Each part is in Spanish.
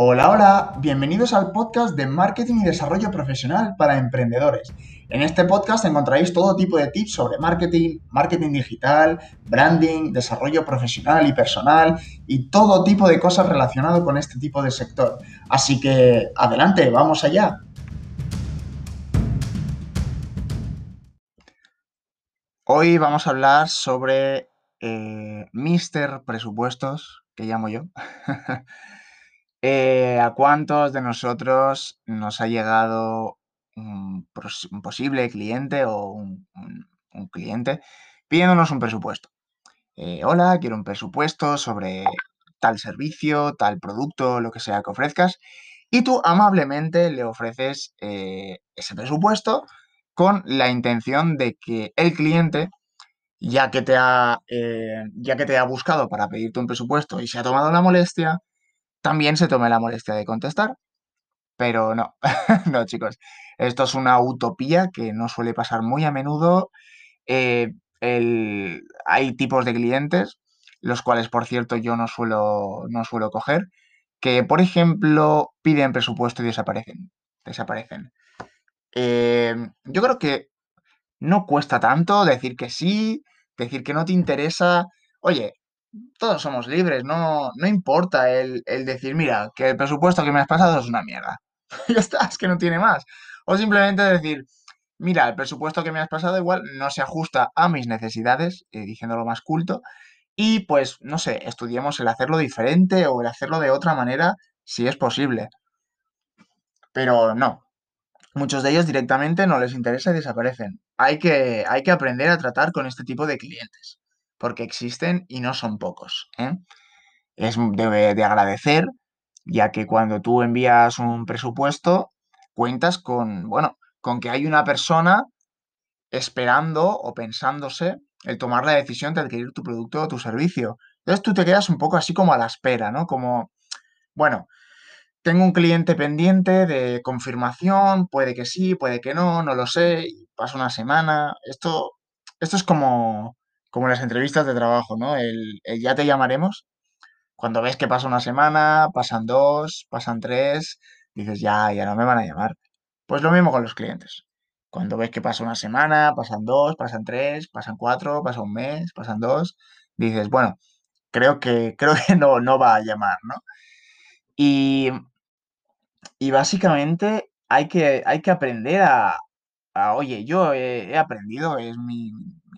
Hola, hola, bienvenidos al podcast de Marketing y Desarrollo Profesional para Emprendedores. En este podcast encontraréis todo tipo de tips sobre marketing, marketing digital, branding, desarrollo profesional y personal y todo tipo de cosas relacionadas con este tipo de sector. Así que adelante, vamos allá. Hoy vamos a hablar sobre eh, Mister Presupuestos, que llamo yo. Eh, ¿A cuántos de nosotros nos ha llegado un, posible cliente o un, cliente pidiéndonos un presupuesto? Eh, hola, quiero un presupuesto sobre tal servicio, tal producto, lo que sea que ofrezcas. Y tú amablemente le ofreces eh, ese presupuesto con la intención de que el cliente, ya que, te ha, ya que te ha buscado para pedirte un presupuesto y se ha tomado la molestia, también se tome la molestia de contestar. Pero no, no chicos, esto es una utopía que no suele pasar muy a menudo. Eh, hay tipos de clientes, los cuales por cierto yo no suelo, no suelo coger, que por ejemplo piden presupuesto y desaparecen. Desaparecen. Eh, yo creo que no cuesta tanto decir que sí, decir que no te interesa. Oye, todos somos libres, no, no importa el, decir, mira, que el presupuesto que me has pasado es una mierda. ya está, es que no tiene más. O simplemente decir, mira, el presupuesto que me has pasado igual no se ajusta a mis necesidades, eh, diciéndolo más culto, y pues, no sé, estudiemos el hacerlo diferente o el hacerlo de otra manera, si es posible. Pero no, muchos de ellos directamente no les interesa y desaparecen. Hay que, hay que aprender a tratar con este tipo de clientes porque existen y no son pocos. ¿eh? Es de, de agradecer, ya que cuando tú envías un presupuesto, cuentas con, bueno, con que hay una persona esperando o pensándose el tomar la decisión de adquirir tu producto o tu servicio. Entonces tú te quedas un poco así como a la espera, ¿no? Como, bueno, tengo un cliente pendiente de confirmación, puede que sí, puede que no, no lo sé, pasa una semana. Esto, esto es como, como las entrevistas de trabajo, ¿no? El, ya te llamaremos. Cuando ves que pasa una semana, pasan dos, pasan tres, dices, ya, ya no me van a llamar. Pues lo mismo con los clientes. Cuando ves que pasa una semana, pasan dos, pasan tres, pasan cuatro, pasa un mes, pasan dos, dices, bueno, creo que, creo que no, no va a llamar, ¿no? Y, y básicamente hay que, hay que aprender a, oye, yo he, aprendido, es mi,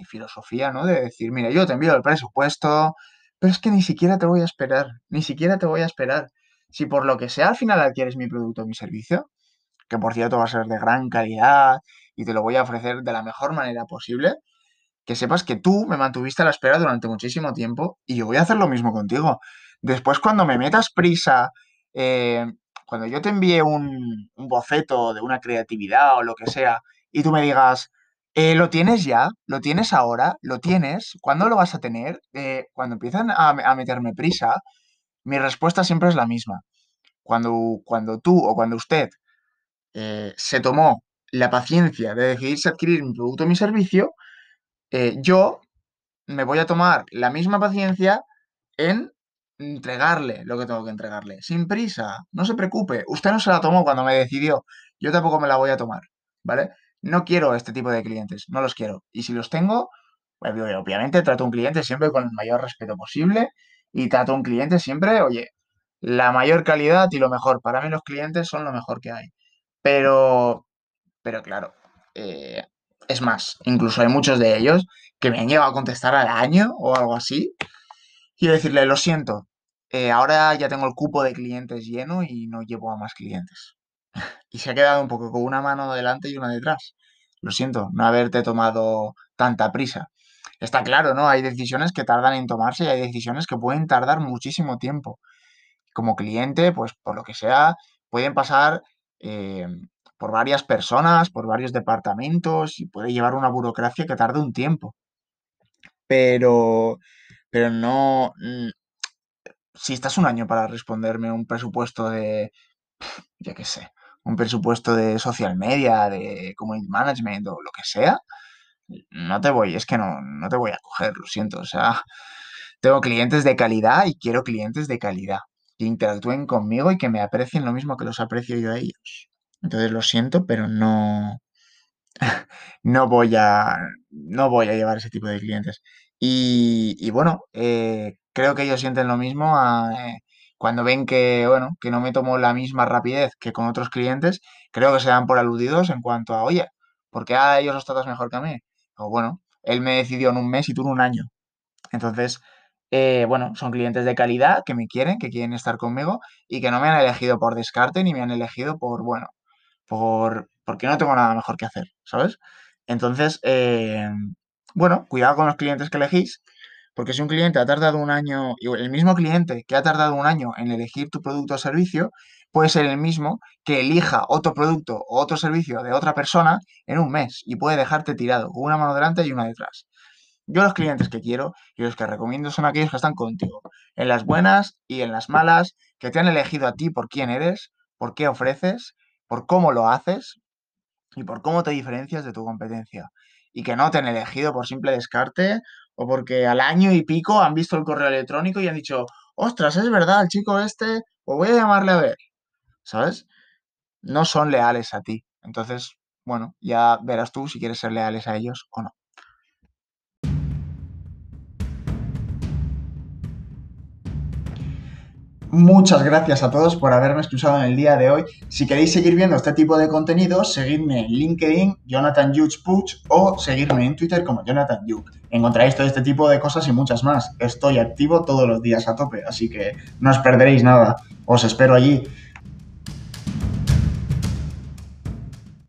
filosofía, ¿no? De decir, mira, yo te envío el presupuesto, pero es que ni siquiera te voy a esperar, ni siquiera te voy a esperar. Si por lo que sea al final adquieres mi producto o mi servicio, que por cierto va a ser de gran calidad y te lo voy a ofrecer de la mejor manera posible, que sepas que tú me mantuviste a la espera durante muchísimo tiempo y yo voy a hacer lo mismo contigo. Después cuando me metas prisa, eh, cuando yo te envíe un, un boceto de una creatividad o lo que sea y tú me digas, eh, ¿lo tienes ya? ¿Lo tienes ahora? ¿Lo tienes? ¿Cuándo lo vas a tener? Eh, cuando empiezan a, meterme prisa, mi respuesta siempre es la misma. Cuando, cuando tú o cuando usted eh, se tomó la paciencia de decidirse adquirir mi producto o mi servicio, yo me voy a tomar la misma paciencia en entregarle lo que tengo que entregarle, sin prisa, no se preocupe, usted no se la tomó cuando me decidió, yo tampoco me la voy a tomar, ¿vale? No quiero este tipo de clientes, no los quiero. Y si los tengo, pues, obviamente trato a un cliente siempre con el mayor respeto posible y trato a un cliente siempre, oye, la mayor calidad y lo mejor. Para mí los clientes son lo mejor que hay. Pero, pero claro, eh, es más, incluso hay muchos de ellos que me han llegado a contestar al año o algo así y decirle, lo siento, eh, ahora ya tengo el cupo de clientes lleno y no llevo a más clientes y se ha quedado un poco con una mano delante y una detrás. Lo siento, no haberte tomado tanta prisa. Está claro, ¿no? Hay decisiones que tardan en tomarse y hay decisiones que pueden tardar muchísimo tiempo. Como cliente, pues por lo que sea, pueden pasar eh, por varias personas, por varios departamentos y puede llevar una burocracia que tarde un tiempo. Pero, pero no, mm, si estás un año para responderme un presupuesto de, ya qué sé, un presupuesto de social media, de community management o lo que sea, no te voy, es que no, no te voy a coger, lo siento. O sea, tengo clientes de calidad y quiero clientes de calidad. que interactúen conmigo y que me aprecien lo mismo que los aprecio yo a ellos. Entonces lo siento, pero no, no voy a, no voy a llevar ese tipo de clientes. Y, bueno, eh, creo que ellos sienten lo mismo eh, cuando ven que, bueno, que no me tomo la misma rapidez que con otros clientes, creo que se dan por aludidos en cuanto a, oye, ¿por qué a ellos los tratas mejor que a mí? O bueno, él me decidió en un mes y tú en un año. Entonces, eh, bueno, son clientes de calidad que me quieren, que quieren estar conmigo y que no me han elegido por descarte ni me han elegido por, bueno, por, porque no tengo nada mejor que hacer, ¿sabes? Entonces, eh, bueno, cuidado con los clientes que elegís, porque si un cliente ha tardado un año, el mismo cliente que ha tardado un año en elegir tu producto o servicio, puede ser el mismo que elija otro producto o otro servicio de otra persona en un mes y puede dejarte tirado con una mano delante y una detrás. Yo los clientes que quiero y los que recomiendo son aquellos que están contigo, en las buenas y en las malas, que te han elegido a ti por quién eres, por qué ofreces, por cómo lo haces y por cómo te diferencias de tu competencia. Y que no te han elegido por simple descarte o porque al año y pico han visto el correo electrónico y han dicho, ostras, es verdad, el chico este, o voy a llamarle a ver, ¿sabes? No son leales a ti. Entonces, bueno, ya verás tú si quieres ser leales a ellos o no. Muchas gracias a todos por haberme escuchado en el día de hoy. Si queréis seguir viendo este tipo de contenido, seguidme en LinkedIn, Jonathan Hughes Puch, o seguirme en Twitter como Jonathan Hughes. Encontraréis todo este tipo de cosas y muchas más. Estoy activo todos los días a tope, así que no os perderéis nada. Os espero allí.